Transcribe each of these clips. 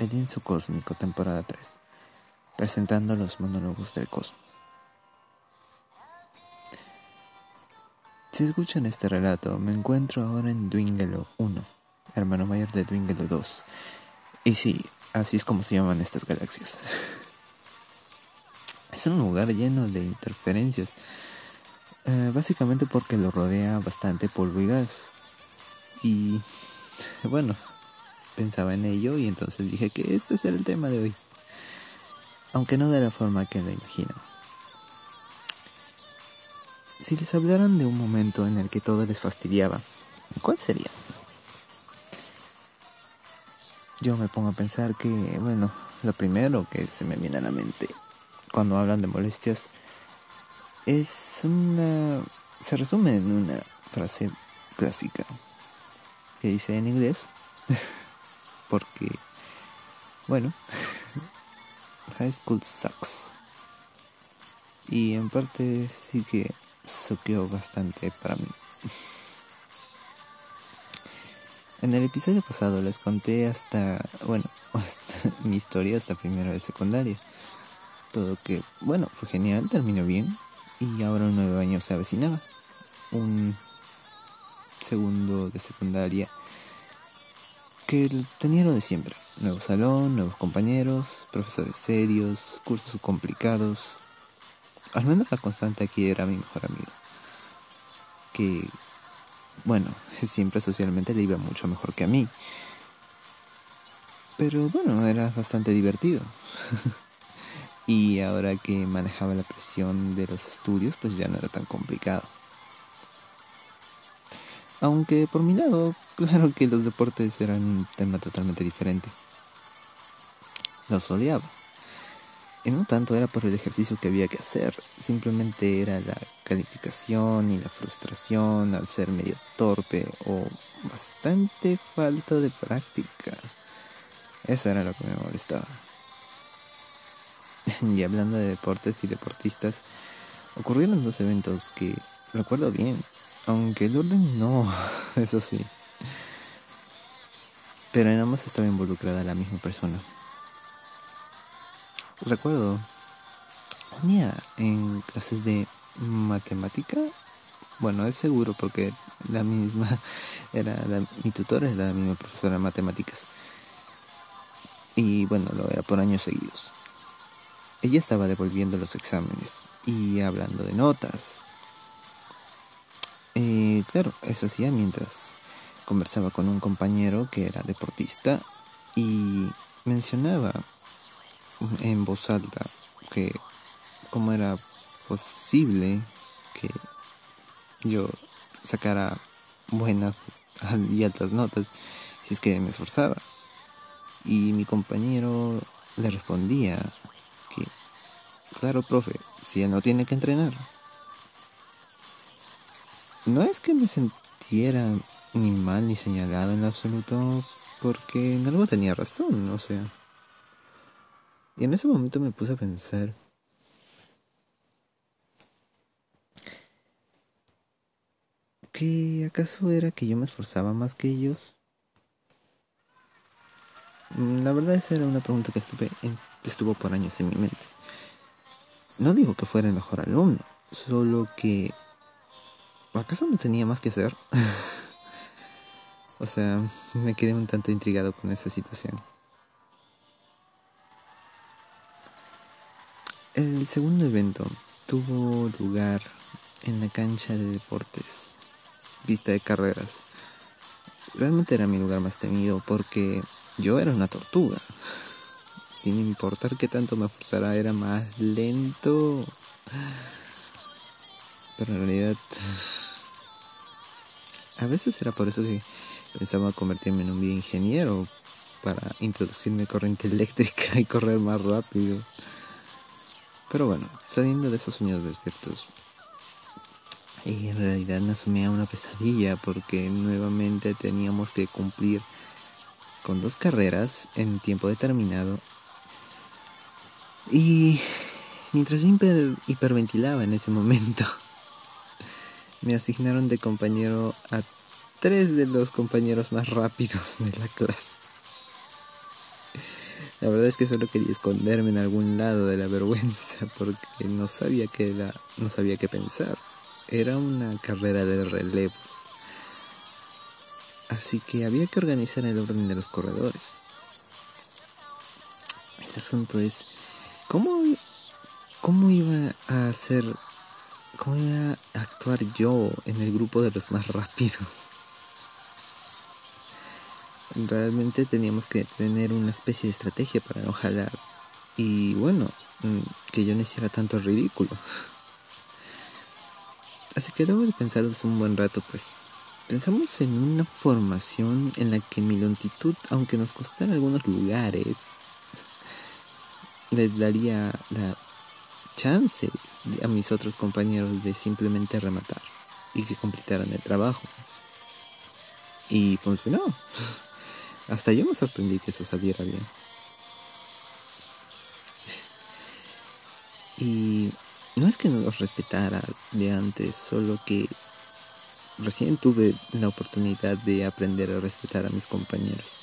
El lienzo cósmico, temporada 3, presentando los monólogos del cosmos. Si escuchan este relato, me encuentro ahora en Dwingelo 1, hermano mayor de Dwingelo 2. Y sí, así es como se llaman estas galaxias. Es un lugar lleno de interferencias, eh, básicamente porque lo rodea bastante polvo y gas. Y bueno, pensaba en ello y entonces dije que este será el tema de hoy. Aunque no de la forma que lo imagino. Si les hablaran de un momento en el que todo les fastidiaba, ¿cuál sería? Yo me pongo a pensar que, bueno, lo primero que se me viene a la mente cuando hablan de molestias es una... se resume en una frase clásica que dice en inglés porque, bueno, High School sucks. Y en parte sí que soqueó bastante para mí. En el episodio pasado les conté hasta, bueno, hasta mi historia hasta primero de secundaria. Todo que, bueno, fue genial, terminó bien y ahora un nuevo año se avecinaba. Un segundo de secundaria que tenía lo de siempre. Nuevo salón, nuevos compañeros, profesores serios, cursos complicados. Al menos la constante aquí era mi mejor amigo. Que, bueno, siempre socialmente le iba mucho mejor que a mí. Pero bueno, era bastante divertido. y ahora que manejaba la presión de los estudios, pues ya no era tan complicado. Aunque por mi lado, claro que los deportes eran un tema totalmente diferente. Los odiaba. Y no tanto era por el ejercicio que había que hacer, simplemente era la calificación y la frustración al ser medio torpe o bastante falto de práctica. Eso era lo que me molestaba. y hablando de deportes y deportistas, ocurrieron dos eventos que recuerdo bien. Aunque el orden no, eso sí. Pero en ambos estaba involucrada la misma persona. Recuerdo un en clases de matemática. Bueno, es seguro porque la misma era mi tutora es la misma profesora de matemáticas. Y bueno, lo era por años seguidos. Ella estaba devolviendo los exámenes y hablando de notas eh, claro, eso hacía mientras conversaba con un compañero que era deportista y mencionaba en voz alta que cómo era posible que yo sacara buenas y altas notas si es que me esforzaba. Y mi compañero le respondía que, claro, profe, si él no tiene que entrenar, no es que me sintiera ni mal ni señalado en absoluto, porque en algo tenía razón, o sea. Y en ese momento me puse a pensar. ¿Que acaso era que yo me esforzaba más que ellos? La verdad esa era una pregunta que estuve estuvo por años en mi mente. No digo que fuera el mejor alumno, solo que ¿Acaso no tenía más que hacer? o sea, me quedé un tanto intrigado con esa situación. El segundo evento tuvo lugar en la cancha de deportes, vista de carreras. Realmente era mi lugar más temido porque yo era una tortuga. Sin importar que tanto me forzara, era más lento. Pero en realidad a veces era por eso que pensaba convertirme en un ingeniero para introducirme corriente eléctrica y correr más rápido. Pero bueno, saliendo de esos sueños despiertos, en realidad me asumía una pesadilla porque nuevamente teníamos que cumplir con dos carreras en tiempo determinado. Y mientras yo hiperventilaba en ese momento, me asignaron de compañero a tres de los compañeros más rápidos de la clase. La verdad es que solo quería esconderme en algún lado de la vergüenza porque no sabía qué era, no sabía qué pensar. Era una carrera de relevo. Así que había que organizar el orden de los corredores. El asunto es cómo cómo iba a hacer cómo iba a actuar yo en el grupo de los más rápidos realmente teníamos que tener una especie de estrategia para no. Y bueno, mm, que yo no hiciera tanto ridículo. Así que luego de pensar un buen rato, pues pensamos en una formación en la que mi longitud, aunque nos costara algunos lugares, les daría la chance a mis otros compañeros de simplemente rematar y que completaran el trabajo. Y funcionó. Hasta yo me sorprendí que eso saliera bien. Y no es que no los respetara de antes, solo que recién tuve la oportunidad de aprender a respetar a mis compañeros.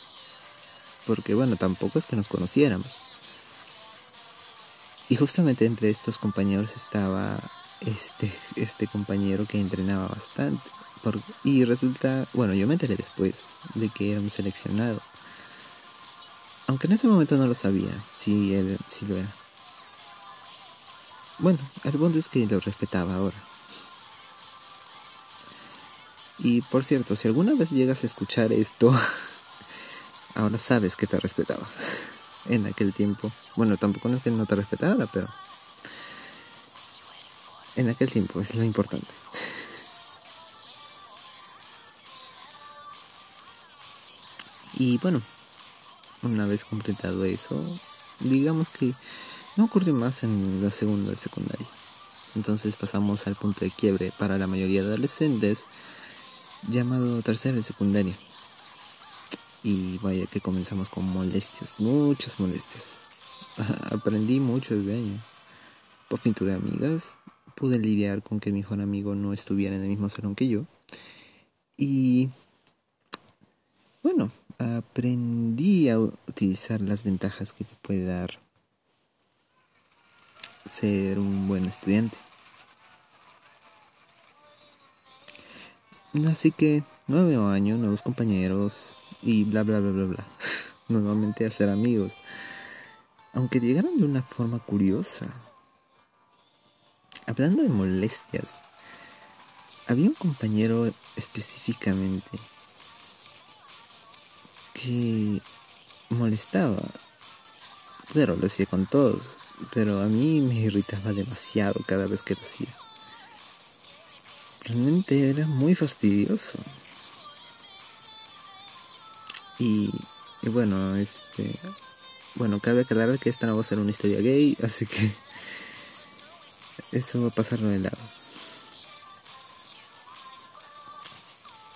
Porque bueno, tampoco es que nos conociéramos. Y justamente entre estos compañeros estaba este, este compañero que entrenaba bastante y resulta, bueno, yo me enteré después de que era un seleccionado. Aunque en ese momento no lo sabía, si él si lo era. Bueno, el punto es que lo respetaba ahora. Y por cierto, si alguna vez llegas a escuchar esto, ahora sabes que te respetaba. En aquel tiempo. Bueno, tampoco es que no te respetara, pero... En aquel tiempo es lo importante. Y bueno, una vez completado eso, digamos que no ocurrió más en la segunda de secundaria. Entonces pasamos al punto de quiebre para la mayoría de adolescentes, llamado tercera de secundaria. Y vaya que comenzamos con molestias, muchas molestias. Aprendí mucho desde ahí. Por fin tuve amigas, pude lidiar con que mi mejor amigo no estuviera en el mismo salón que yo. Y bueno, aprendí a utilizar las ventajas que te puede dar ser un buen estudiante. Así que nuevo año, nuevos compañeros y bla bla bla bla bla. Nuevamente hacer amigos. Aunque llegaron de una forma curiosa. Hablando de molestias, había un compañero específicamente que molestaba. Pero lo hacía con todos. Pero a mí me irritaba demasiado cada vez que lo hacía. Realmente era muy fastidioso. Y, bueno, este... Bueno, cabe aclarar que esta no va a ser una historia gay, así que eso va a pasarlo de lado.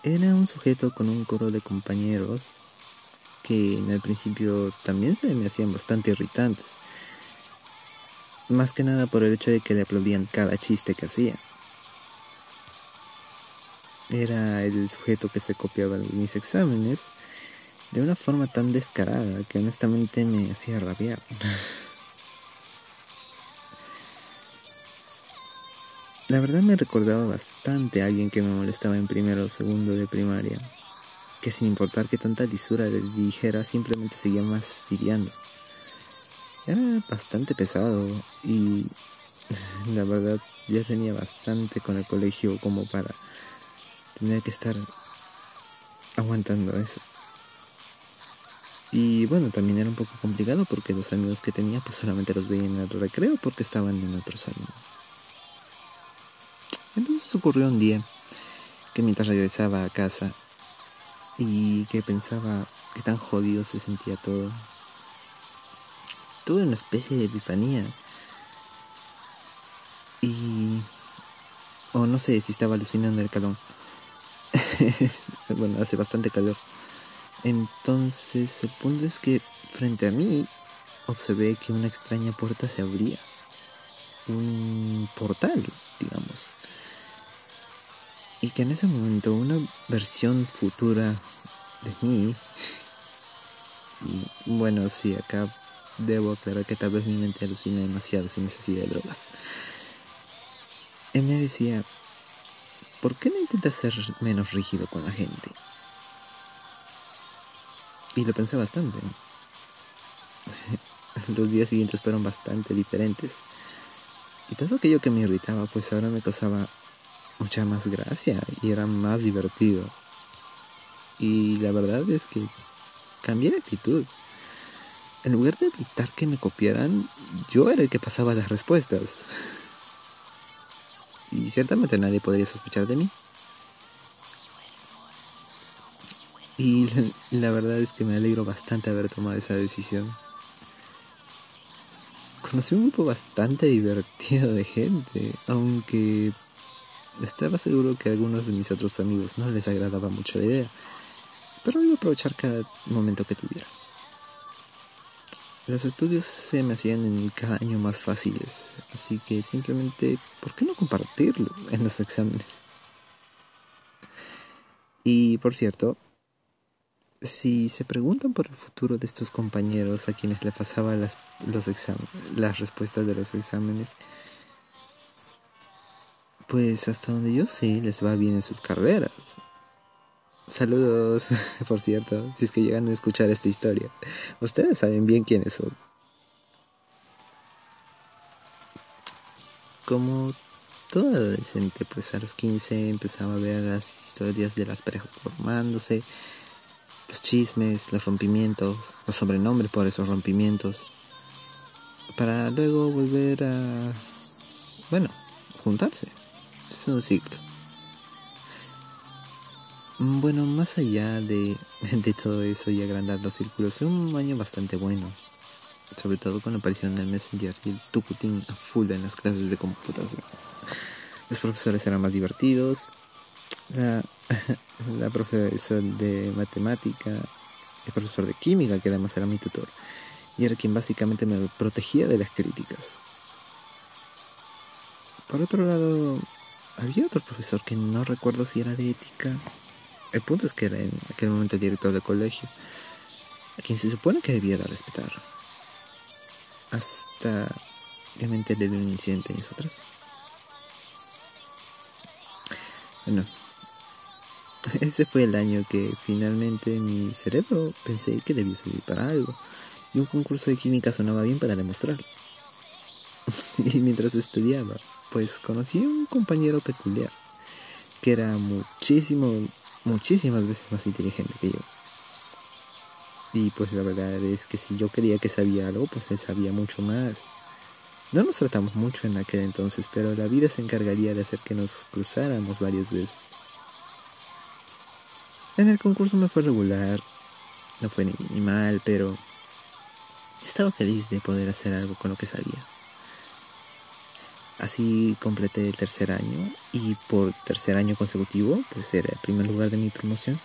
Era un sujeto con un coro de compañeros que en el principio también se me hacían bastante irritantes. Más que nada por el hecho de que le aplaudían cada chiste que hacía. Era el sujeto que se copiaba de mis exámenes de una forma tan descarada que honestamente me hacía rabiar. La verdad me recordaba bastante a alguien que me molestaba en primero o segundo de primaria que sin importar que tanta lisura le dijera, simplemente seguía fastidiando. Era bastante pesado y la verdad ya tenía bastante con el colegio como para tener que estar aguantando eso. Y bueno, también era un poco complicado porque los amigos que tenía pues solamente los veía en el recreo porque estaban en otro salón. Entonces ocurrió un día que mientras regresaba a casa y que pensaba que tan jodido se sentía todo. Tuve una especie de epifanía. Y... O no sé si estaba alucinando el calor. bueno, hace bastante calor. Entonces el punto es que frente a mí observé que una extraña puerta se abría. Un portal, digamos y que en ese momento una versión futura de mí, bueno, sí, acá debo aclarar que tal vez mi mente alucina demasiado sin necesidad de drogas. Él me decía, ¿por qué no intentas ser menos rígido con la gente? Y lo pensé bastante. Los días siguientes fueron bastante diferentes. Y todo aquello que me irritaba, pues ahora me causaba mucha más gracia y era más divertido. Y la verdad es que cambié de actitud. En lugar de evitar que me copiaran, yo era el que pasaba las respuestas. Y ciertamente nadie podría sospechar de mí. Y la, verdad es que me alegro bastante haber tomado esa decisión. Conocí un grupo bastante divertido de gente, aunque estaba seguro que a algunos de mis otros amigos no les agradaba mucho la idea, pero iba a aprovechar cada momento que tuviera. Los estudios se me hacían en cada año más fáciles, así que simplemente, ¿por qué no compartirlo en los exámenes? Y por cierto, si se preguntan por el futuro de estos compañeros a quienes le pasaba las, los las respuestas de los exámenes, pues hasta donde yo sé les va bien en sus carreras. Saludos, por cierto, si es que llegan a escuchar esta historia. Ustedes saben bien quiénes son. Como todo adolescente, pues a los 15 empezaba a ver las historias de las parejas formándose, los chismes, los rompimientos, los sobrenombres por esos rompimientos, para luego volver a, bueno, juntarse. Es un ciclo. Bueno, más allá de, de todo eso y agrandar los círculos, fue un año bastante bueno. Sobre todo con la aparición del Messenger y el tucutín a full en las clases de computación. Los profesores eran más divertidos. La, la profesora de matemática, el profesor de química, que además era mi tutor, y era quien básicamente me protegía de las críticas. Por otro lado, había otro profesor que no recuerdo si era de ética el punto es que era en aquel momento el director del colegio, a quien se supone que debiera respetar. Hasta obviamente de un incidente en nosotros. Bueno, ese fue el año que finalmente mi cerebro pensé que debía servir para algo. Y un concurso de química sonaba bien para demostrarlo. y mientras estudiaba, pues conocí a un compañero peculiar, que era muchísimo muchísimas veces más inteligente que yo. Y pues la verdad es que si yo creía que sabía algo, pues él sabía mucho más. No nos tratamos mucho en aquel entonces, pero la vida se encargaría de hacer que nos cruzáramos varias veces. En el concurso me fue regular, no fue ni, mal, pero estaba feliz de poder hacer algo con lo que sabía. Así completé el tercer año y por tercer año consecutivo, pues era el primer lugar de mi promoción.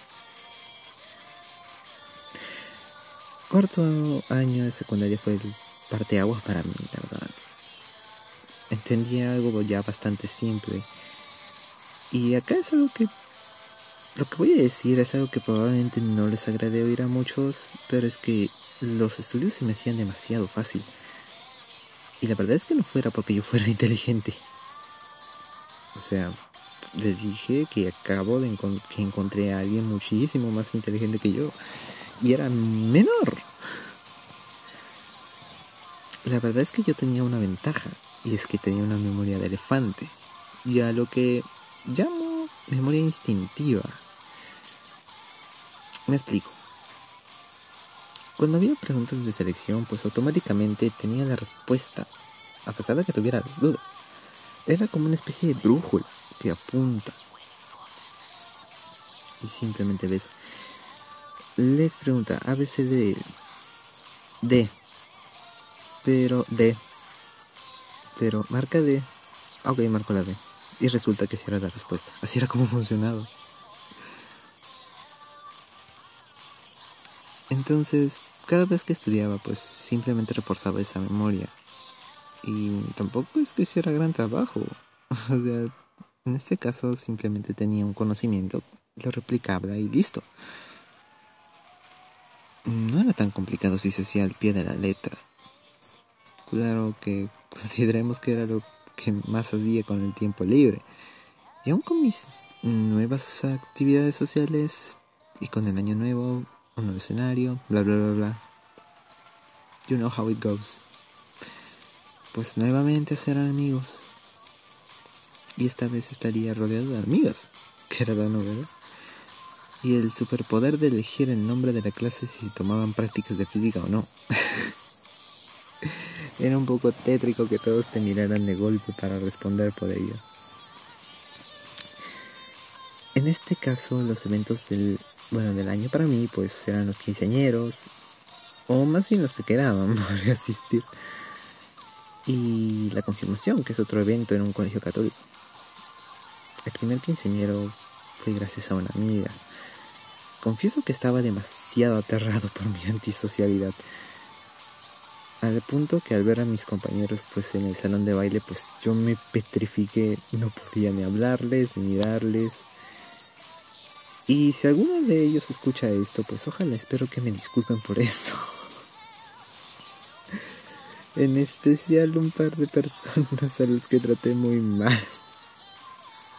Cuarto año de secundaria fue el parteaguas para mí, la verdad. Entendí algo ya bastante simple. Y acá es algo que... Lo que voy a decir es algo que probablemente no les agrade oír a muchos, pero es que los estudios se me hacían demasiado fácil. Y la verdad es que no fuera porque yo fuera inteligente. O sea, les dije que acabo de que encontré a alguien muchísimo más inteligente que yo. Y era menor. La verdad es que yo tenía una ventaja. Y es que tenía una memoria de elefante. Y a lo que llamo memoria instintiva. Me explico. Cuando había preguntas de selección, pues automáticamente tenía la respuesta, a pesar de que tuviera las dudas. Era como una especie de brújula que apunta. Y simplemente ves. Les pregunta A, B, C, D. D. Pero D. Pero marca D. Ah, ok, marco la D. Y resulta que sí era la respuesta. Así era como funcionaba. Entonces, cada vez que estudiaba, pues simplemente reforzaba esa memoria. Y tampoco es que hiciera gran trabajo. O sea, en este caso simplemente tenía un conocimiento, lo replicaba y listo. No era tan complicado si se hacía al pie de la letra. claro que consideremos que era lo que más hacía con el tiempo libre. Y aún con mis nuevas actividades sociales y con el año nuevo, un nuevo escenario, bla bla bla bla. You know how it goes. Pues nuevamente serán amigos. Y esta vez estaría rodeado de amigas, que era la novedad. Y el superpoder de elegir el nombre de la clase si tomaban prácticas de física o no. era un poco tétrico que todos te miraran de golpe para responder por ello. En este caso, los eventos del, bueno, del año para mí, pues eran los quinceañeros, o más bien los que quedaban por asistir, y la confirmación, que es otro evento en un colegio católico. El primer quinceañero fue gracias a una amiga. Confieso que estaba demasiado aterrado por mi antisocialidad. Al punto que al ver a mis compañeros pues en el salón de baile pues yo me petrifiqué, no podía ni hablarles, ni mirarles. Y si alguno de ellos escucha esto, pues ojalá espero que me disculpen por eso. en especial un par de personas a los que traté muy mal.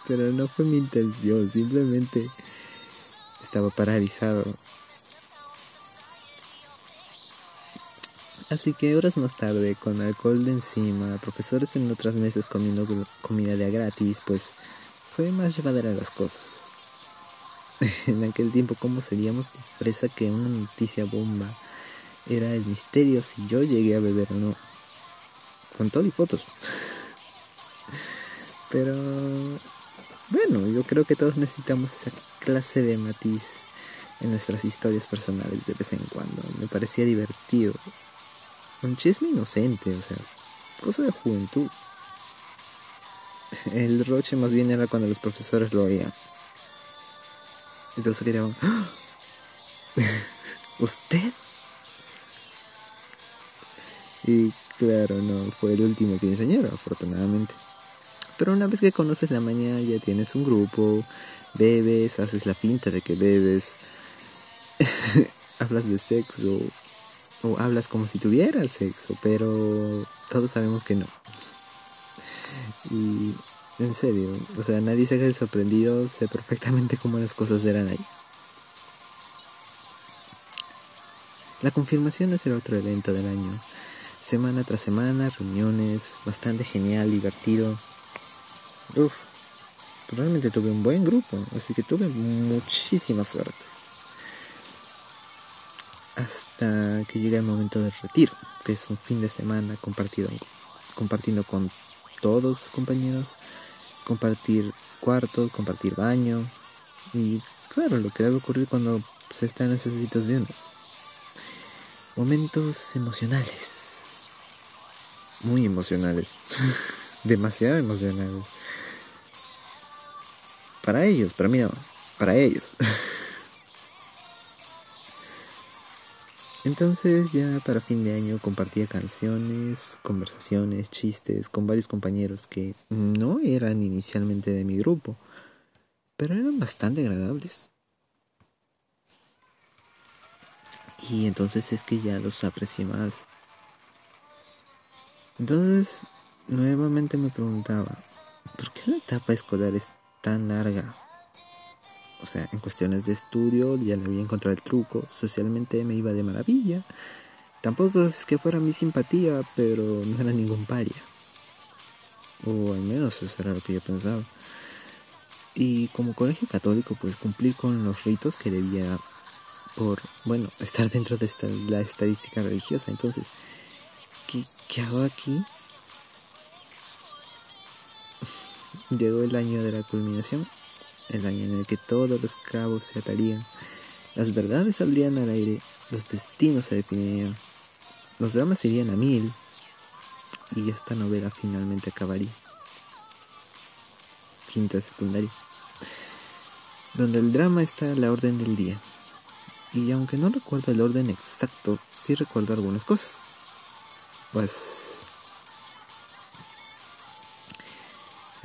Pero no fue mi intención, simplemente estaba paralizado. Así que horas más tarde, con alcohol de encima, profesores en otras mesas comiendo comida de gratis, pues fue más llevadera las cosas. en aquel tiempo cómo seríamos de fresa que una noticia bomba era el misterio si yo llegué a beber o no. Con todo y fotos. Pero bueno, yo creo que todos necesitamos esa clase de matiz en nuestras historias personales de vez en cuando. Me parecía divertido. Un chisme inocente, o sea, cosa de juventud. El roche más bien era cuando los profesores lo oían. Entonces gritaban, ¡Ah! ¿usted? Y claro, no, fue el último que enseñaron, afortunadamente. Pero una vez que conoces la mañana ya tienes un grupo, bebes, haces la finta de que bebes, hablas de sexo o hablas como si tuvieras sexo, pero todos sabemos que no. Y en serio, o sea, nadie se haga sorprendido, sé perfectamente cómo las cosas eran ahí. La confirmación es el otro evento del año. Semana tras semana, reuniones, bastante genial, divertido. Uf, realmente tuve un buen grupo, así que tuve muchísima suerte. Hasta que llega el momento del retiro, que es un fin de semana compartido, compartiendo con todos los compañeros compartir cuartos, compartir baño y claro, lo que debe ocurrir cuando se está en esas situaciones. Momentos emocionales. Muy emocionales. Demasiado emocionales. Para ellos, para mí no. Para ellos. Entonces ya para fin de año compartía canciones, conversaciones, chistes con varios compañeros que no eran inicialmente de mi grupo, pero eran bastante agradables. Y entonces es que ya los aprecié más. Entonces, nuevamente me preguntaba, ¿por qué la etapa escolar es tan larga? O sea, en cuestiones de estudio ya le había encontrado el truco, socialmente me iba de maravilla. Tampoco es que fuera mi simpatía, pero no era ningún paria. O al menos eso era lo que yo pensaba. Y como colegio católico, pues cumplí con los ritos que debía por, bueno, estar dentro de esta, la estadística religiosa. Entonces, ¿qué, ¿qué hago aquí? Llegó el año de la culminación el año en el que todos los cabos se atarían, las verdades saldrían al aire, los destinos se definirían, los dramas irían a mil y esta novela finalmente acabaría. Quinto de secundario, donde el drama está a la orden del día. Y aunque no recuerdo el orden exacto, sí recuerdo algunas cosas. Pues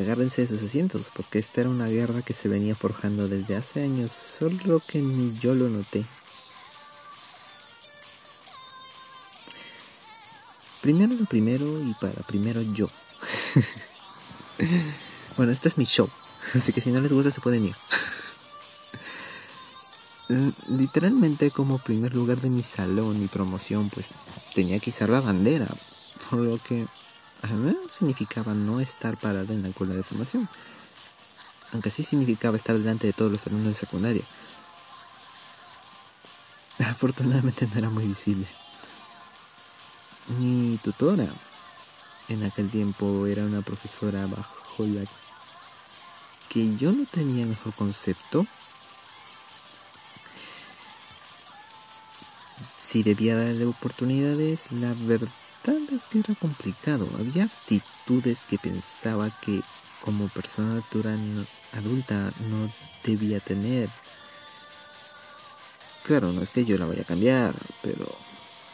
Agárrense de sus asientos, porque esta era una guerra que se venía forjando desde hace años, solo que ni yo lo noté. primero lo primero y para primero yo. bueno, este es mi show, así que si no les gusta se pueden ir. Literalmente como primer lugar de mi salón y promoción pues tenía que izar la bandera, por lo que significaba no estar parada en la cola de formación, aunque sí significaba estar delante de todos los alumnos de secundaria. Afortunadamente no era muy visible. Mi tutora en aquel tiempo era una profesora bajo la que yo no tenía mejor concepto. Si debía darle oportunidades, la verdad es que era complicado. Había actitudes que pensaba que como persona adulta no debía tener. Claro, no es que yo la vaya a cambiar, pero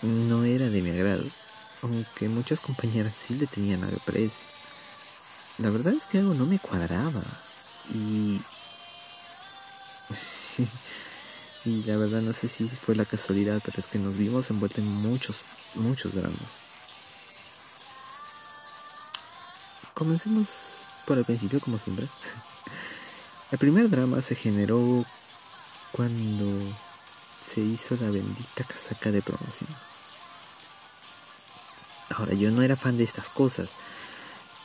no era de mi agrado, aunque muchas compañeras sí le tenían aprecio. La verdad es que algo no me cuadraba y... y la verdad no sé si fue la casualidad, pero es que nos vimos envueltos en muchos, muchos dramas. Comencemos por el principio como siempre. El primer drama se generó cuando se hizo la bendita casaca de promoción. Ahora, yo no era fan de estas cosas.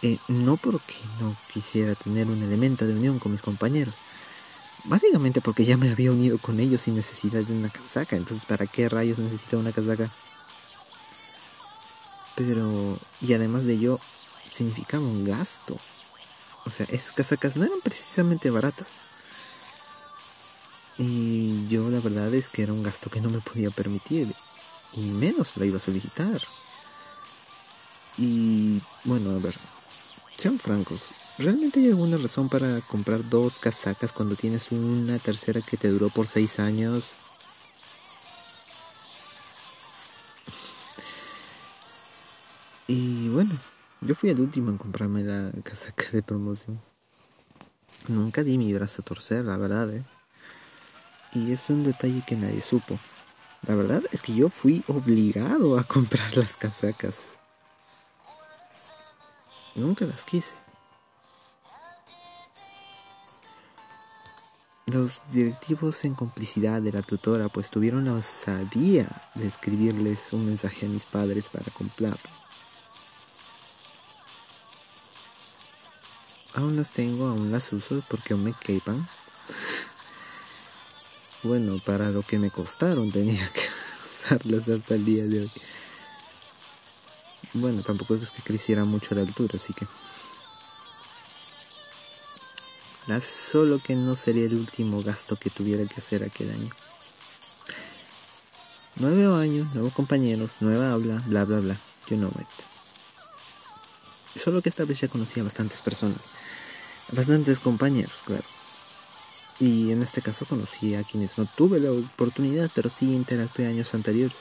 Eh, no porque no quisiera tener un elemento de unión con mis compañeros. Básicamente porque ya me había unido con ellos sin necesidad de una casaca. Entonces, ¿para qué rayos necesito una casaca? Pero, y además de ello, significaba un gasto. O sea, esas casacas no eran precisamente baratas. Y yo la verdad es que era un gasto que no me podía permitir. Y menos la iba a solicitar. Y bueno, a ver, sean francos, ¿realmente hay alguna razón para comprar dos casacas cuando tienes una tercera que te duró por seis años? Y bueno, yo fui el último en comprarme la casaca de promoción. Nunca di mi brazo a torcer, la verdad, ¿eh? Y es un detalle que nadie supo. La verdad es que yo fui obligado a comprar las casacas. Nunca las quise. Los directivos en complicidad de la tutora pues tuvieron la osadía de escribirles un mensaje a mis padres para comprarlo. Aún las tengo, aún las uso porque aún me quepan. Bueno, para lo que me costaron tenía que usarlas hasta el día de hoy. Bueno, tampoco es que creciera mucho la altura, así que... Solo que no sería el último gasto que tuviera que hacer aquel año. Nueve años, nuevos compañeros, nueva habla, bla bla bla. You know it. Solo que esta vez ya conocía a bastantes personas. bastantes compañeros, claro. Y en este caso conocí a quienes no tuve la oportunidad, pero sí interactué años anteriores.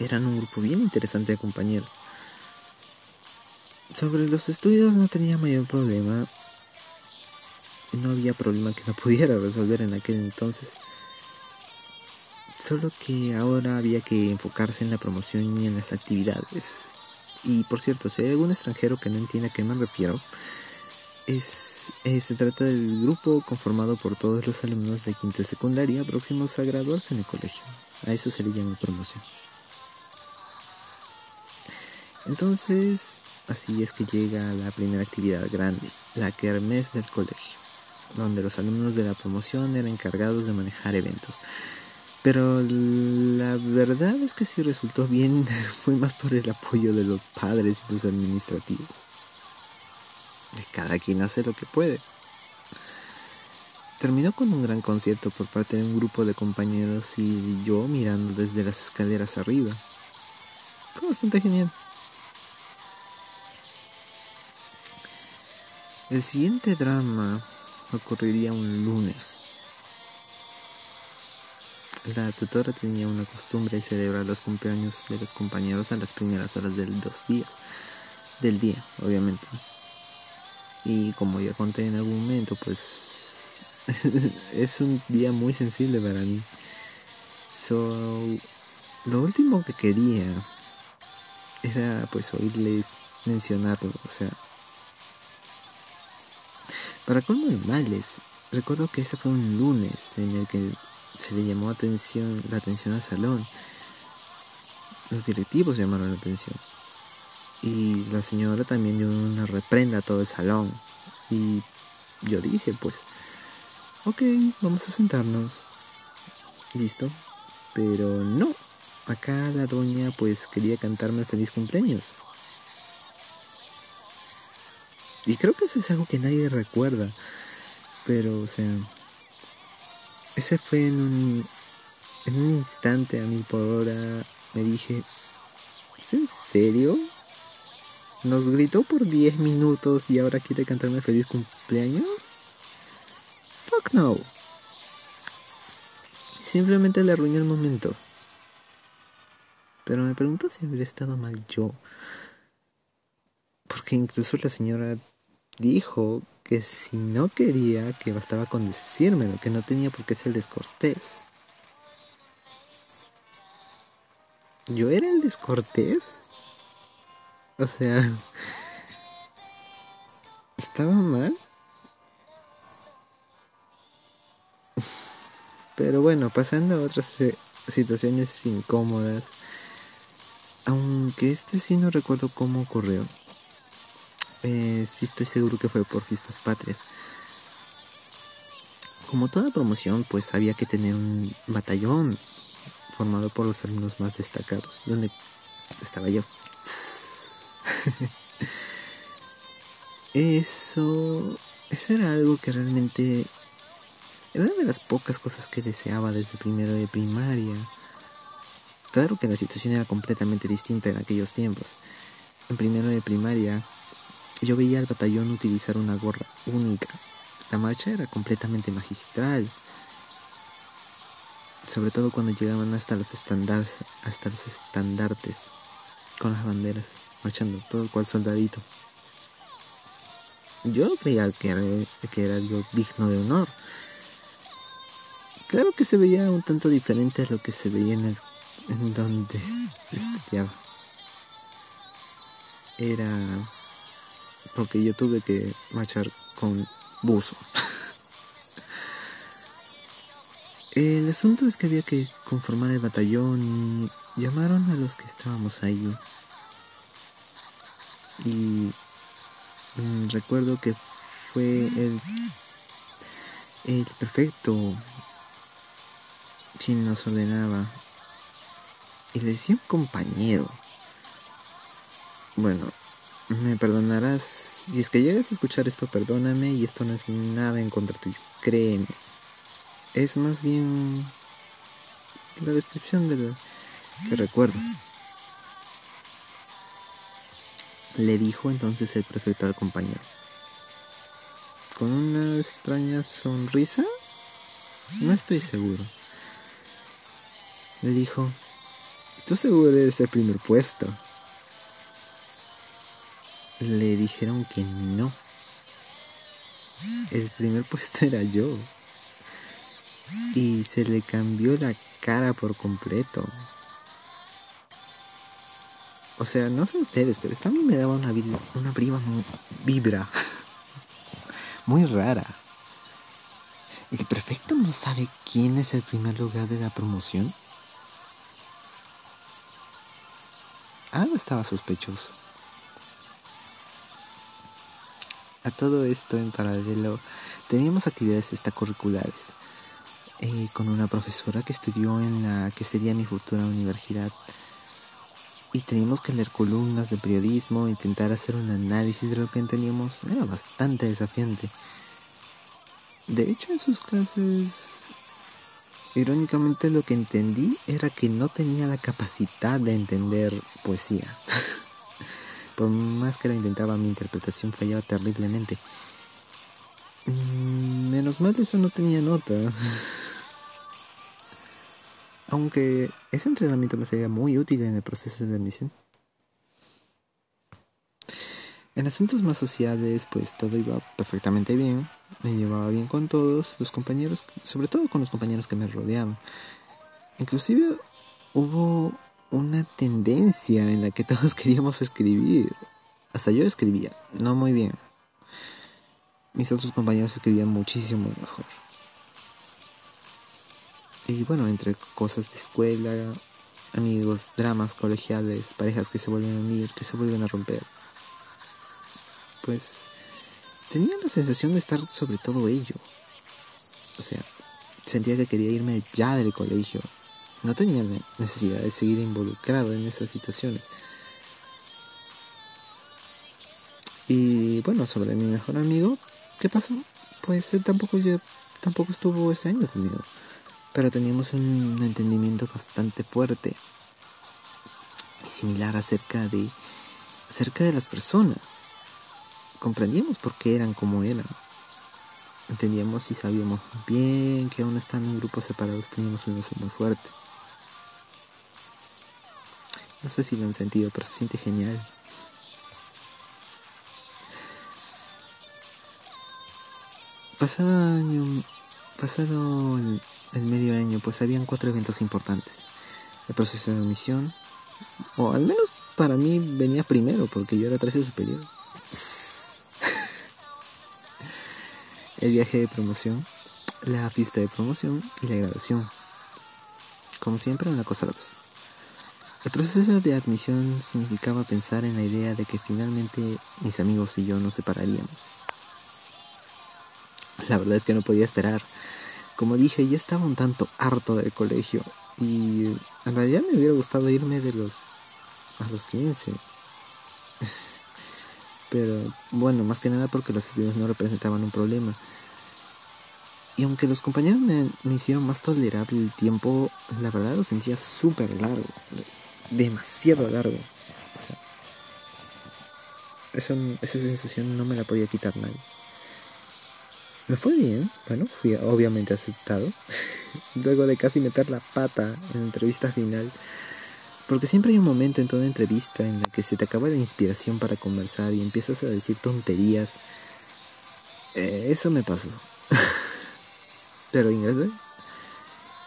Eran un grupo bien interesante de compañeros. Sobre los estudios no tenía mayor problema. No había problema que no pudiera resolver en aquel entonces. Solo que ahora había que enfocarse en la promoción y en las actividades. Y por cierto, si hay algún extranjero que no entienda a qué me refiero, es, eh, se trata del grupo conformado por todos los alumnos de quinto y secundaria próximos a graduarse en el colegio. A eso se le llama promoción. Entonces, así es que llega la primera actividad grande, la kermés del colegio, donde los alumnos de la promoción eran encargados de manejar eventos. Pero la verdad es que si resultó bien fue más por el apoyo de los padres y los administrativos. Cada quien hace lo que puede. Terminó con un gran concierto por parte de un grupo de compañeros y yo mirando desde las escaleras arriba. Fue bastante genial. El siguiente drama ocurriría un lunes. La tutora tenía una costumbre de celebrar los cumpleaños de los compañeros a las primeras horas del dos días, del día, obviamente. Y como ya conté en algún momento, pues es un día muy sensible para mí. So, lo último que quería era pues oírles mencionarlo, o sea, para colmo de males, recuerdo que ese fue un lunes en el que se le llamó atención, la atención al salón. Los directivos llamaron la atención. Y la señora también dio una reprenda a todo el salón. Y yo dije, pues, ok, vamos a sentarnos. Listo. Pero no. Acá la doña pues quería cantarme feliz cumpleaños. Y creo que eso es algo que nadie recuerda. Pero, o sea, ese fue en un, en un instante a mí por hora. Me dije, ¿es en serio? Nos gritó por 10 minutos y ahora quiere cantarme feliz cumpleaños. Fuck no. Simplemente le arruiné el momento. Pero me pregunto si habría estado mal yo. Porque incluso la señora dijo que si no quería, que bastaba con decírmelo, que no tenía por qué ser descortés. ¿Yo era el descortés? O sea, ¿estaba mal? Pero bueno, pasando a otras situaciones incómodas, aunque este sí no recuerdo cómo ocurrió eh, sí estoy seguro que fue por fiestas patrias. Como toda promoción, pues había que tener un batallón formado por los alumnos más destacados, donde estaba yo. eso, eso era algo que realmente era una de las pocas cosas que deseaba desde primero de primaria. Claro que la situación era completamente distinta en aquellos tiempos. En primero de primaria yo veía al batallón utilizar una gorra única. La marcha era completamente magistral. Sobre todo cuando llegaban hasta los estandartes, hasta los estandartes con las banderas, marchando todo cual soldadito. Yo creía que era, que era algo digno de honor. Claro que se veía un tanto diferente a lo que se veía en, el, en donde estudiaba. Era porque yo tuve que marchar con buzo. el asunto es que había que conformar el batallón y llamaron a los que estábamos ahí. Y mm, recuerdo que fue el, el perfecto quien nos ordenaba. Y le decía un compañero. Bueno, me perdonarás. Si es que llegas a escuchar esto, perdóname y esto no es nada en contra tuyo. Créeme. Es más bien la descripción de lo que recuerdo. Le dijo entonces el prefecto al compañero. Con una extraña sonrisa. No estoy seguro. Le dijo, tú seguro eres el primer puesto le dijeron que no. El primer puesto era yo. Y se le cambió la cara por completo. O sea, no sé ustedes, pero esta a mí me daba una, una prima vibra. Muy rara. ¿El perfecto no sabe quién es el primer lugar de la promoción? Algo estaba sospechoso. A todo esto en paralelo teníamos actividades extracurriculares eh, con una profesora que estudió en la que sería mi futura universidad y teníamos que leer columnas de periodismo, intentar hacer un análisis de lo que entendíamos, era bastante desafiante. De hecho, en sus clases, irónicamente lo que entendí era que no tenía la capacidad de entender poesía. Por más que lo intentaba, mi interpretación fallaba terriblemente. Mm, menos mal eso no tenía nota. Aunque ese entrenamiento me sería muy útil en el proceso de admisión. En asuntos más sociales, pues todo iba perfectamente bien. Me llevaba bien con todos los compañeros, sobre todo con los compañeros que me rodeaban. Inclusive hubo una tendencia en la que todos queríamos escribir. Hasta yo escribía, no muy bien. Mis otros compañeros escribían muchísimo mejor. Y bueno, entre cosas de escuela, amigos, dramas colegiales, parejas que se vuelven a unir, que se vuelven a romper. Pues tenía la sensación de estar sobre todo ello. O sea, sentía que quería irme ya del colegio. No tenía necesidad de seguir involucrado en esas situaciones. Y bueno, sobre mi mejor amigo, ¿qué pasó? Pues él tampoco, tampoco estuvo ese año conmigo. Pero teníamos un entendimiento bastante fuerte y similar acerca de, acerca de las personas. Comprendíamos por qué eran como eran. Entendíamos y sabíamos bien que aún estando en grupos separados teníamos un emoción muy fuerte. No sé si lo han sentido, pero se siente genial. Pasado año, pasado el, medio año, pues habían cuatro eventos importantes. El proceso de admisión, o al menos para mí venía primero, porque yo era tercio superior. el viaje de promoción, la fiesta de promoción y la graduación. Como siempre, una cosa a la vez. El proceso de admisión significaba pensar en la idea de que finalmente mis amigos y yo nos separaríamos. La verdad es que no podía esperar. Como dije, ya estaba un tanto harto del colegio y en realidad me hubiera gustado irme de los a los 15. Pero bueno, más que nada porque los estudios no representaban un problema. Y aunque los compañeros me, hicieron más tolerable el tiempo, la verdad lo sentía súper largo. Demasiado largo. esa sensación no me la podía quitar nadie. Me fue bien, bueno, fui obviamente aceptado. Luego de casi meter la pata en la entrevista final. Porque siempre hay un momento en toda entrevista en la que se te acaba la inspiración para conversar y empiezas a decir tonterías. Eh, eso me pasó. Pero ingresé.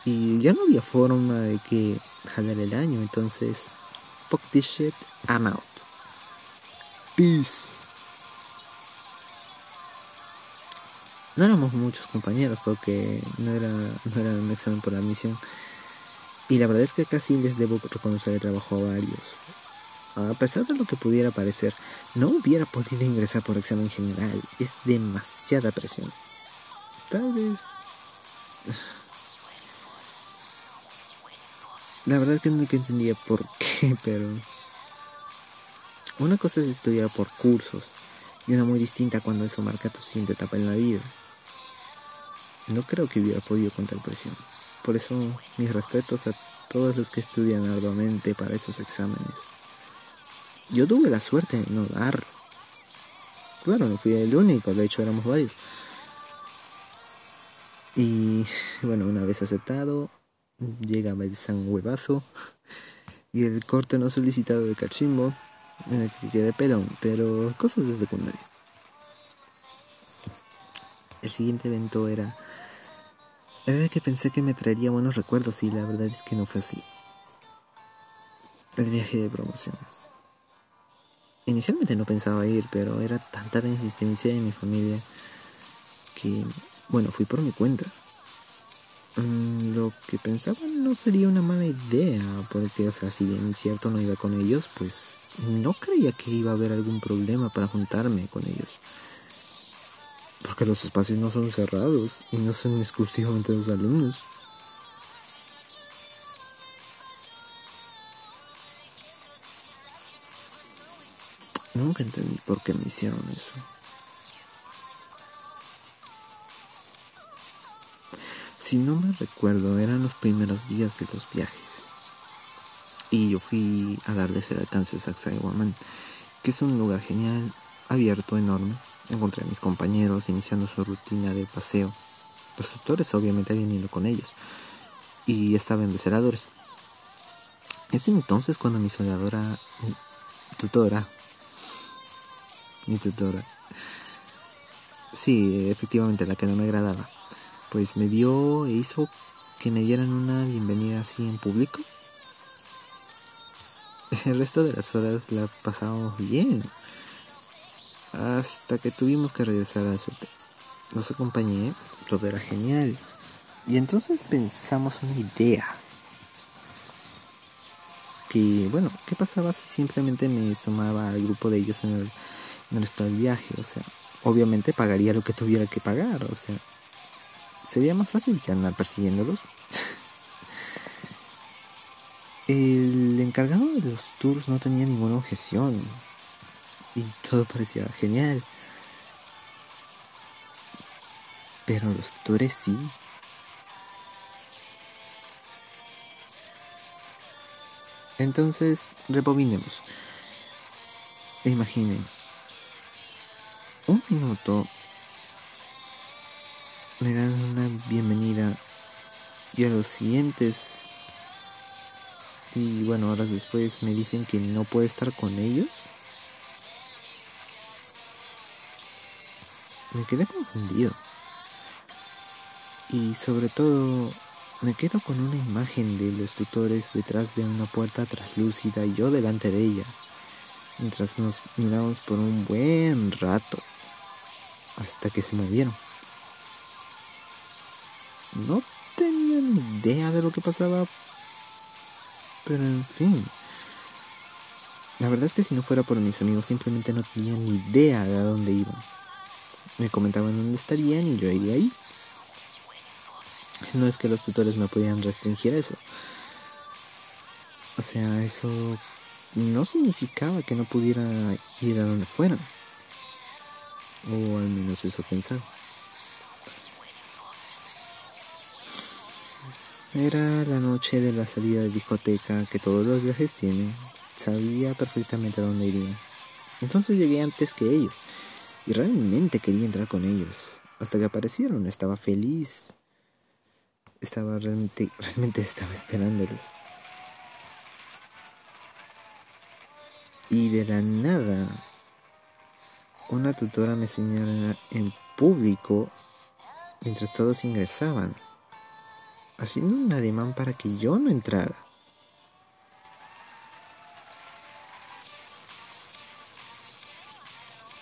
Y ya no había forma de que jalar el año. Entonces, fuck this shit, I'm out. Peace. No éramos muchos compañeros porque no era, no era un examen por admisión. Y la verdad es que casi les debo reconocer el trabajo a varios. A pesar de lo que pudiera parecer, no hubiera podido ingresar por examen general. Es demasiada presión. Tal vez... La verdad es que no entendía por qué, pero... Una cosa es estudiar por cursos y una muy distinta cuando eso marca tu siguiente etapa en la vida. No creo que hubiera podido con tal presión. Por eso mis respetos a todos los que estudian arduamente para esos exámenes. Yo tuve la suerte de no dar. Claro, no fui el único, de hecho éramos varios. Y bueno, una vez aceptado, llegaba el san huevazo y el corte no solicitado de cachimbo en el que quedé pelón, pero cosas de secundaria. El siguiente evento era la verdad es que pensé que me traería buenos recuerdos y la verdad es que no fue así. El viaje de promoción. Inicialmente no pensaba ir, pero era tanta la insistencia de mi familia que, bueno, fui por mi cuenta. Mm, lo que pensaba no sería una mala idea, porque, o sea, si bien cierto no iba con ellos, pues no creía que iba a haber algún problema para juntarme con ellos. Porque los espacios no son cerrados y no son exclusivamente los alumnos. Nunca entendí por qué me hicieron eso. Si no me recuerdo, eran los primeros días de los viajes. Y yo fui a darles el alcance a Sacsayhuaman, que es un lugar genial, abierto, enorme, Encontré a mis compañeros iniciando su rutina de paseo. Los tutores obviamente habían ido con ellos y estaban de ceradores. Es entonces cuando mi soñadora, mi tutora, mi tutora, sí, efectivamente la que no me agradaba, pues me dio e hizo que me dieran una bienvenida así en público el resto de las horas la pasábamos bien. Hasta que tuvimos que regresar a su Los acompañé, todo era genial. Y entonces pensamos una idea. Que, bueno, ¿qué pasaba si simplemente me sumaba al grupo de ellos en en el resto del viaje? O sea, obviamente pagaría lo que tuviera que pagar. O sea, sería más fácil que andar persiguiéndolos. El encargado de los tours no tenía ninguna objeción y todo parecía genial. Pero los tutores sí. Entonces, rebobinemos. Imaginen, un minuto me dan una bienvenida y a los siguientes y bueno, horas después me dicen que no puedo estar con ellos. Me quedé confundido. Y sobre todo, me quedo con una imagen de los tutores detrás de una puerta traslúcida y yo delante de ella, mientras nos miramos por un buen rato, hasta que se movieron. No tenía ni idea de lo que pasaba, pero en fin. La verdad es que si no fuera por mis amigos simplemente no tenía ni idea de a dónde iban. Me comentaban dónde estarían y yo iría ahí. No es que los tutores me podían restringir eso. O sea, eso no significaba que no pudiera ir a donde fueran. O al menos eso pensaba. Era la noche de la salida de discoteca que todos los viajes tienen. Sabía perfectamente a dónde iría. Entonces llegué antes que ellos. Y realmente quería entrar con ellos. Hasta que aparecieron. Estaba feliz. Estaba realmente, realmente estaba esperándolos. Y de la nada, una tutora me señala en público mientras todos ingresaban haciendo un ademán para que yo no entrara.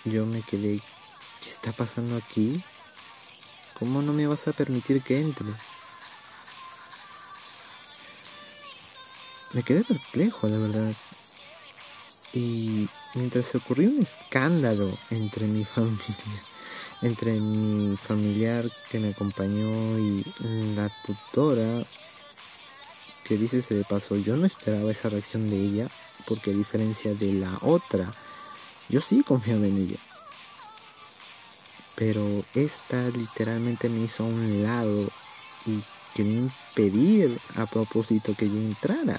Yo me quedé, ¿qué está pasando aquí? ¿Cómo no me vas a permitir que entre? Me quedé perplejo, la verdad. Y mientras ocurrió un escándalo entre mi familia, entre mi familiar que me acompañó y la tutora que dice se de paso yo no esperaba esa reacción de ella porque a diferencia de la otra yo sí confiaba en ella. Pero esta literalmente me hizo a un lado y quería impedir a propósito que yo entrara.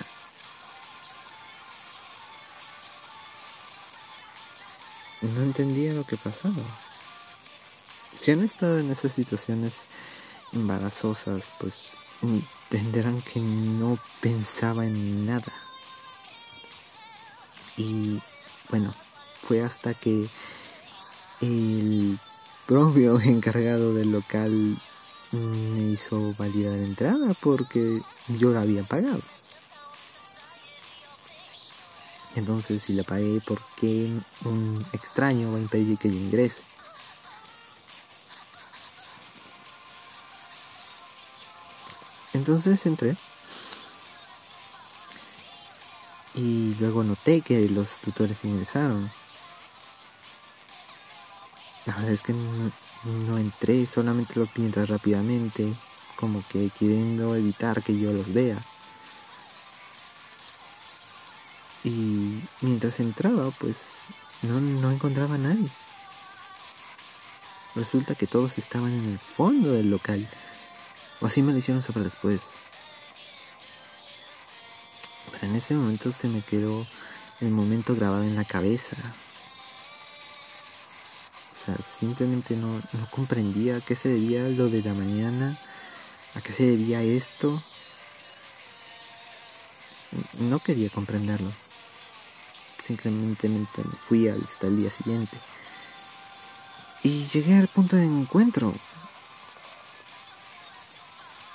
No entendía lo que pasaba si han estado en esas situaciones embarazosas, pues entenderán que no pensaba en nada. Y bueno, fue hasta que el propio encargado del local me hizo validar entrada porque yo la había pagado. Entonces, si la pagué, ¿por qué un extraño va a impedir que yo ingrese? Entonces entré. Y luego noté que los tutores ingresaron. La verdad es que no, entré, solamente lo mientras rápidamente, como que queriendo evitar que yo los vea. Y mientras entraba, pues no, no encontraba a nadie. Resulta que todos estaban en el fondo del local. O así me lo hicieron saber después. Pero en ese momento se me quedó el momento grabado en la cabeza. O sea, simplemente no, no comprendía a qué se debía lo de la mañana, a qué se debía esto. No quería comprenderlo. Simplemente me fui hasta el día siguiente. Y llegué al punto de encuentro.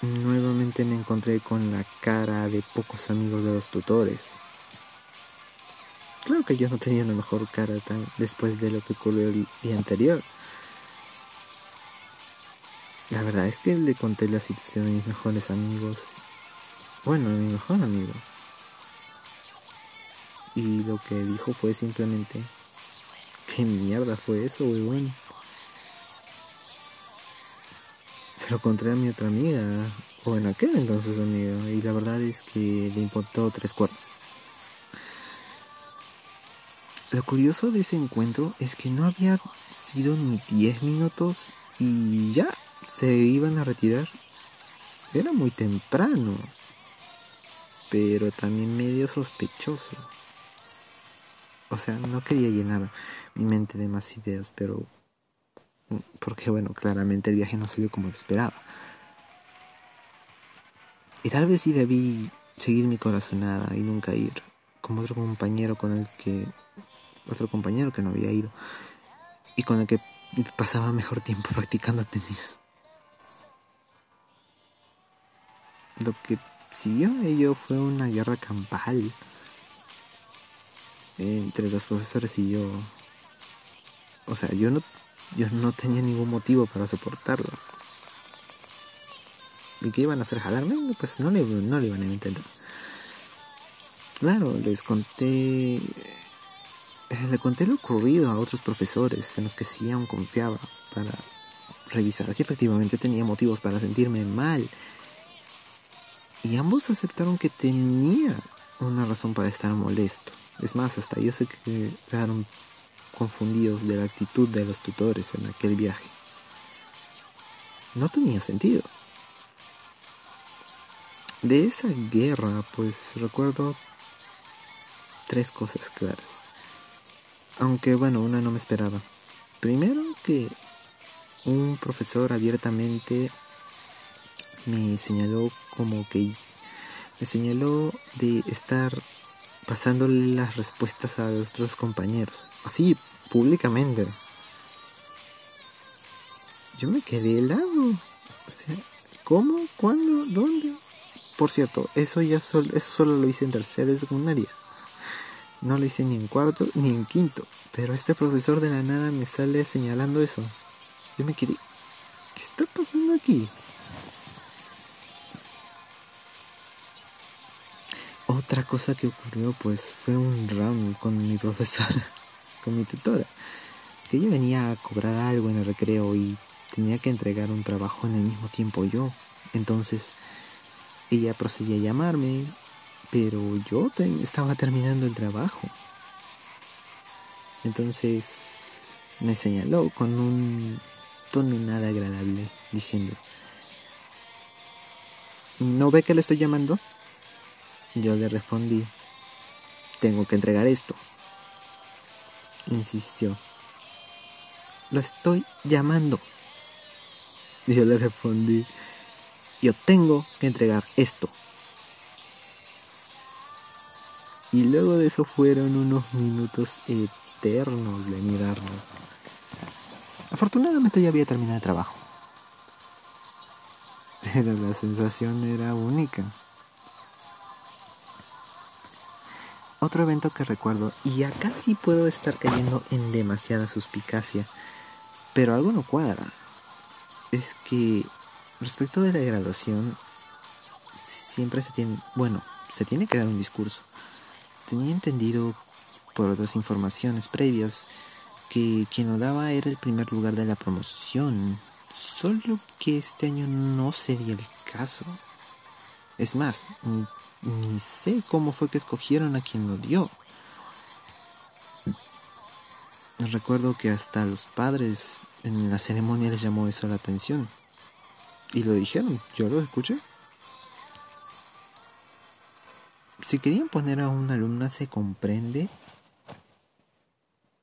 Nuevamente me encontré con la cara de pocos amigos de los tutores. Claro que yo no tenía una mejor cara después de lo que ocurrió el día anterior. La verdad es que le conté la situación a mis mejores amigos. Bueno, a mi mejor amigo. Y lo que dijo fue simplemente, ¿qué mierda fue eso, bueno Se lo conté a mi otra amiga, o en aquel entonces amiga, y la verdad es que le importó tres cuartos. Lo curioso de ese encuentro es que no había sido ni 10 minutos y ya se iban a retirar. Era muy temprano, pero también medio sospechoso. O sea, no quería llenar mi mente de más ideas, pero... Porque bueno, claramente el viaje no salió como esperaba. Y tal vez sí debí seguir mi corazonada y nunca ir, como otro compañero con el que otro compañero que no había ido y con el que pasaba mejor tiempo practicando tenis. Lo que siguió a ello fue una guerra campal entre los profesores y yo. O sea, yo no, yo no tenía ningún motivo para soportarlos. ¿Y qué iban a hacer? ¿Jalarme? Pues no le, no le iban a intentar. Claro, les conté le conté lo ocurrido a otros profesores en los que sí aún confiaba para revisar si efectivamente tenía motivos para sentirme mal. Y ambos aceptaron que tenía una razón para estar molesto. Es más, hasta yo sé que quedaron confundidos de la actitud de los tutores en aquel viaje. No tenía sentido. De esa guerra, pues recuerdo tres cosas claras. Aunque bueno, una no me esperaba. Primero que un profesor abiertamente me señaló como que me señaló de estar pasándole las respuestas a otros compañeros. Así, públicamente. Yo me quedé helado. O sea, ¿cómo? ¿Cuándo? ¿Dónde? Por cierto, eso ya solo, eso solo lo hice en tercera y secundaria. No lo hice ni en cuarto ni en quinto. Pero este profesor de la nada me sale señalando eso. Yo me quedé. ¿Qué está pasando aquí? Otra cosa que ocurrió pues fue un round con mi profesora, con mi tutora. Que ella venía a cobrar algo en el recreo y tenía que entregar un trabajo en el mismo tiempo yo. Entonces ella procedía a llamarme pero yo estaba terminando el trabajo. Entonces me señaló con un tono nada agradable, diciendo, ¿no ve que le estoy llamando? Yo le respondí, tengo que entregar esto. Insistió, lo estoy llamando. Yo le respondí, yo tengo que entregar esto. Y luego de eso fueron unos minutos eternos de mirarnos. Afortunadamente ya había terminado el trabajo. Pero la sensación era única. Otro evento que recuerdo, y acá sí puedo estar cayendo en demasiada suspicacia, pero algo no cuadra. Es que respecto de la graduación, siempre se tiene, bueno, se tiene que dar un discurso tenía entendido por otras informaciones previas que quien lo daba era el primer lugar de la promoción, solo que este año no sería el caso. Es más, ni, sé cómo fue que escogieron a quien lo dio. Recuerdo que hasta los padres en la ceremonia les llamó eso la atención. Y lo dijeron, yo lo escuché. Si querían poner a una alumna se comprende,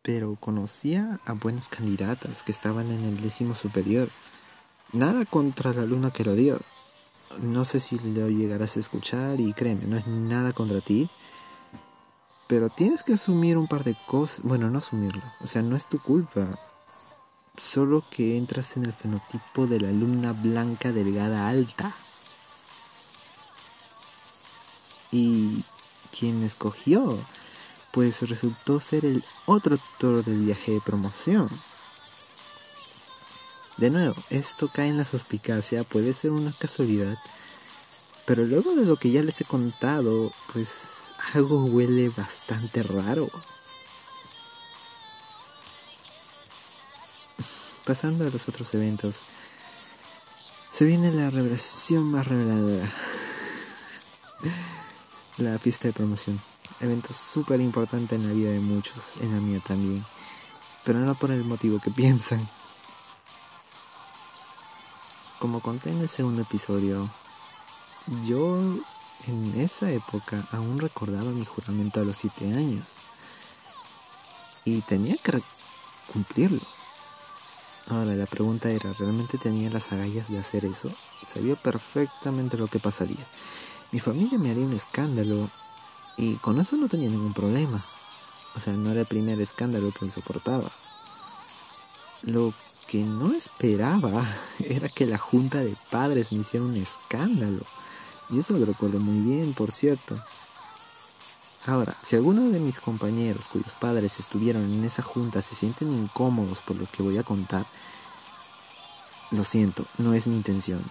pero conocía a buenas candidatas que estaban en el décimo superior. Nada contra la alumna que lo dio. No sé si lo llegarás a escuchar y créeme, no es nada contra ti. Pero tienes que asumir un par de cosas. Bueno, no asumirlo. O sea, no es tu culpa. Solo que entras en el fenotipo de la alumna blanca, delgada, alta. y quien escogió pues resultó ser el otro tutor del viaje de promoción. De nuevo, esto cae en la suspicacia, puede ser una casualidad, pero luego de lo que ya les he contado, pues algo huele bastante raro. Pasando a los otros eventos, se viene la revelación más reveladora. La fiesta de promoción. Evento súper importante en la vida de muchos, en la mía también. Pero no por el motivo que piensan. Como conté en el segundo episodio, yo en esa época aún recordaba mi juramento a los 7 años. Y tenía que cumplirlo. Ahora la pregunta era, ¿realmente tenía las agallas de hacer eso? Sabía perfectamente lo que pasaría. Mi familia me haría un escándalo y con eso no tenía ningún problema. O sea, no era el primer escándalo que soportaba. Lo que no esperaba era que la junta de padres me hiciera un escándalo. Y eso lo recuerdo muy bien, por cierto. Ahora, si alguno de mis compañeros cuyos padres estuvieron en esa junta se sienten incómodos por lo que voy a contar, lo siento, no es mi intención.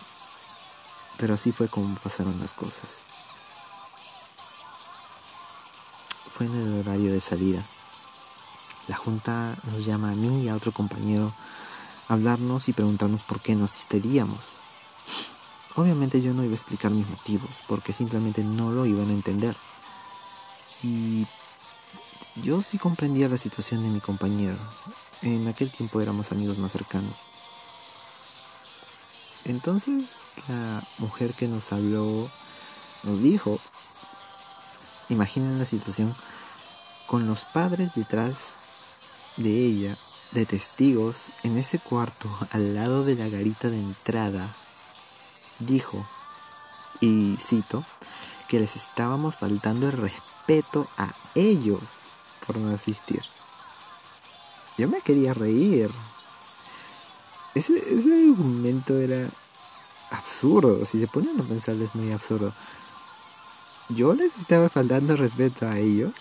Pero así fue como pasaron las cosas. Fue en el horario de salida. La junta nos llama a mí y a otro compañero hablarnos y preguntarnos por qué nos asistiríamos. Obviamente yo no iba a explicar mis motivos, porque simplemente no lo iban a entender. Y yo sí comprendía la situación de mi compañero. En aquel tiempo éramos amigos más cercanos. Entonces la mujer que nos habló nos dijo, imaginen la situación, con los padres detrás de ella, de testigos, en ese cuarto al lado de la garita de entrada, dijo, y cito, que les estábamos faltando el respeto a ellos por no asistir. Yo me quería reír, ese, argumento era absurdo. Si se ponen a pensar es muy absurdo. Yo les estaba faltando respeto a ellos.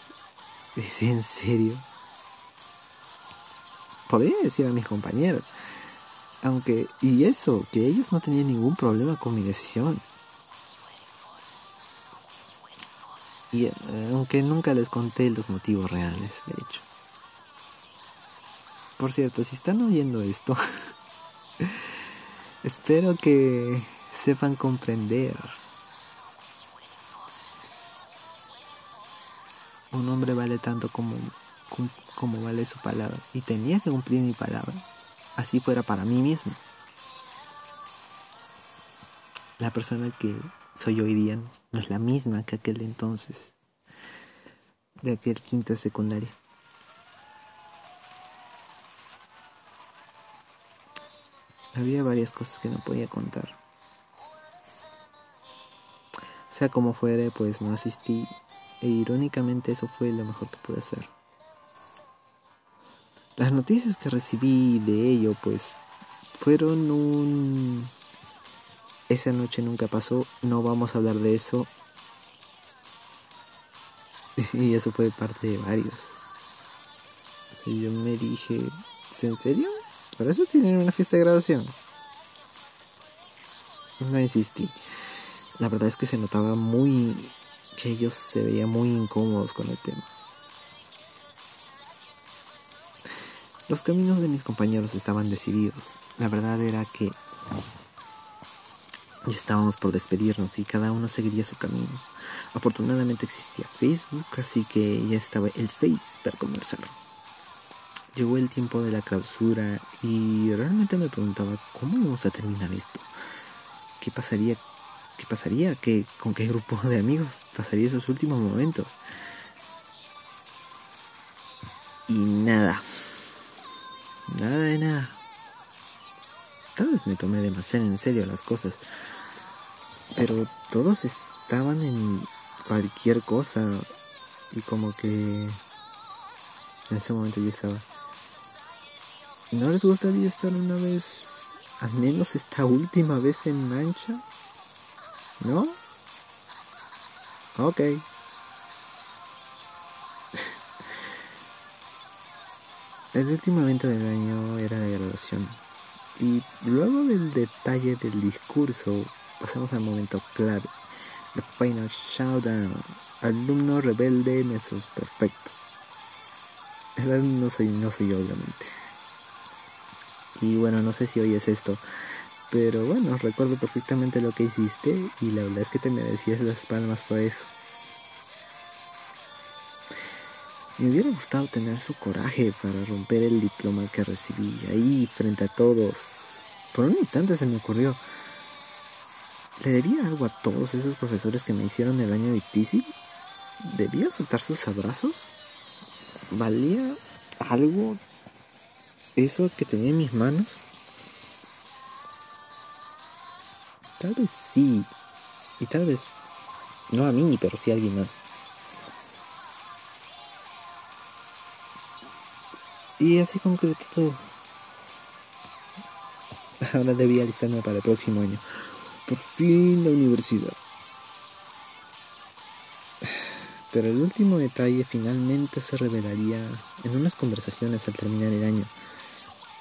¿Es en serio? Podría decir a mis compañeros. Aunque, y eso, que ellos no tenían ningún problema con mi decisión. Y eh, aunque nunca les conté los motivos reales, de hecho. Por cierto, si están oyendo esto, Espero que sepan comprender. Un hombre vale tanto como, como vale su palabra. Y tenía que cumplir mi palabra. Así fuera para mí mismo. La persona que soy hoy día no es la misma que aquel entonces. De aquel quinto secundaria. Había varias cosas que no podía contar. Sea como fuere, pues no asistí e irónicamente eso fue lo mejor que pude hacer. Las noticias que recibí de ello, pues, fueron un... Esa noche nunca pasó, no vamos a hablar de eso. y eso fue parte de varios. Y yo me dije, ¿en serio? Por eso tienen una fiesta de graduación. No insistí. La verdad es que se notaba muy... que ellos se veían muy incómodos con el tema. Los caminos de mis compañeros estaban decididos. La verdad era que ya estábamos por despedirnos y cada uno seguiría su camino. Afortunadamente existía Facebook, así que ya estaba el Face para conversar llegó el tiempo de la clausura y realmente me preguntaba cómo íbamos a terminar esto. ¿Qué pasaría? ¿Qué pasaría? ¿Qué, ¿Con qué grupo de amigos pasaría esos últimos momentos? Y nada. Nada de nada. Tal vez me tomé demasiado en serio las cosas. Pero todos estaban en cualquier cosa. Y como que en ese momento yo estaba ¿No les gustaría estar una vez, al menos esta última vez en mancha? ¿No? Ok. El último evento del año era la graduación. Y luego del detalle del discurso, pasamos al momento clave. The Final Showdown. Alumno rebelde, es perfecto. El alumno soy, no soy yo, obviamente. Y bueno, no sé si oyes esto. Pero bueno, recuerdo perfectamente lo que hiciste y la verdad es que te merecías las palmas por eso. Me hubiera gustado tener su coraje para romper el diploma que recibí ahí frente a todos. Por un instante se me ocurrió, ¿le debía algo a todos esos profesores que me hicieron el año difícil? ¿Debía aceptar sus abrazos? ¿Valía algo eso que tenía en mis manos? Tal vez sí. Y tal vez no a mí, pero sí a alguien más. Y así concreto todo. Ahora debía alistarme para el próximo año. Por fin la universidad. Pero el último detalle finalmente se revelaría en unas conversaciones al terminar el año.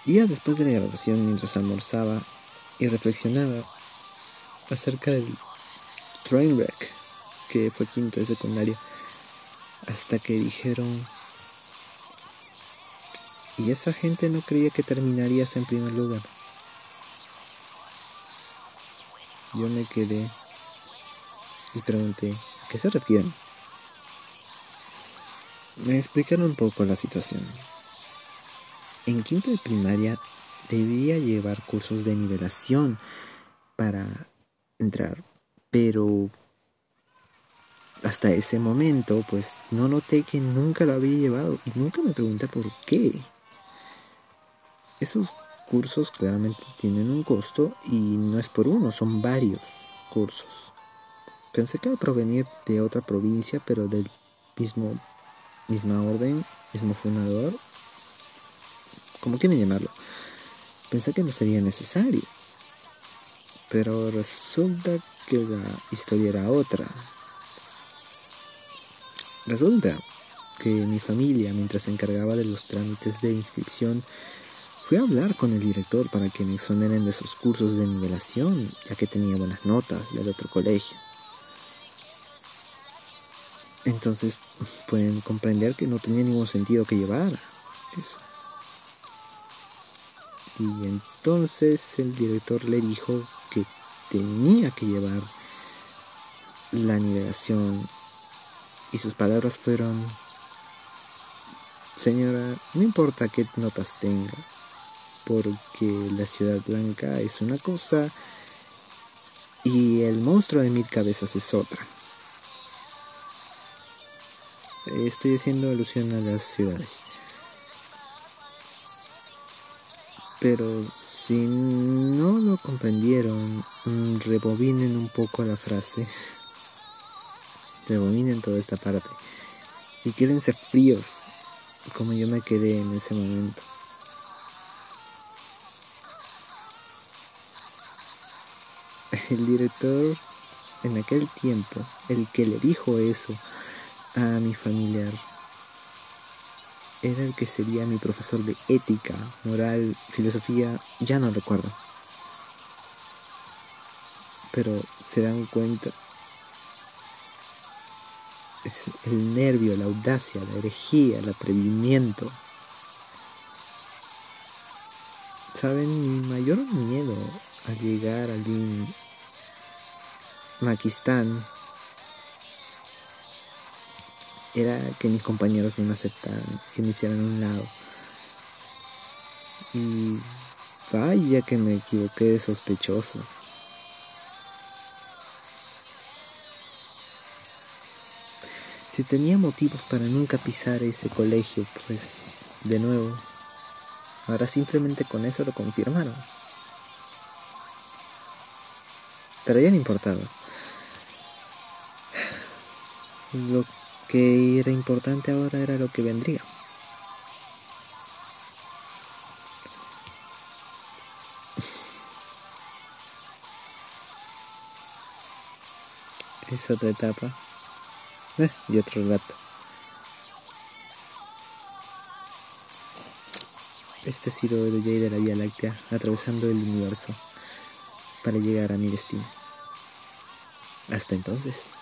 Días después de la grabación, mientras almorzaba y reflexionaba acerca del trainwreck que fue quinto de secundaria, hasta que dijeron, y esa gente no creía que terminarías en primer lugar. Yo me quedé y pregunté, ¿a qué se refieren? Me explicaron un poco la situación. En quinto de primaria debía llevar cursos de nivelación para entrar, pero hasta ese momento pues no noté que nunca lo había llevado y nunca me pregunté por qué. Esos cursos claramente tienen un costo y no es por uno, son varios cursos. Pensé que al provenir de otra provincia, pero del mismo misma orden, mismo fundador, como quieren llamarlo, pensé que no sería necesario. Pero resulta que la historia era otra. Resulta que mi familia, mientras se encargaba de los trámites de inscripción, Fui a hablar con el director para que me exoneren de esos cursos de nivelación, ya que tenía buenas notas del otro colegio. Entonces pueden comprender que no tenía ningún sentido que llevar eso. Y entonces el director le dijo que tenía que llevar la nivelación. Y sus palabras fueron, señora, no importa qué notas tenga, porque la ciudad blanca es una cosa y el monstruo de mil cabezas es otra. Estoy haciendo alusión a las ciudades. Pero si no lo comprendieron, rebobinen un poco la frase. Rebobinen toda esta parte. Y quédense fríos, como yo me quedé en ese momento. El director en aquel tiempo, el que le dijo eso a mi familiar, era el que sería mi profesor de ética, moral, filosofía, ya no recuerdo. Pero se dan cuenta, es el nervio, la audacia, la herejía, el atrevimiento. Saben, mi mayor miedo al llegar allí Maquistán era que mis compañeros no me aceptaran, que me hicieran un lado. Y vaya que me equivoqué de sospechoso. Si tenía motivos para nunca pisar ese colegio, pues de nuevo, ahora simplemente con eso lo confirmaron. Pero ya no importaba. Lo que era importante ahora era lo que vendría. Es otra etapa. Eh, y otro rato. Este ha sido el Jay de la Vía Láctea, atravesando el universo para llegar a mi destino. Hasta entonces.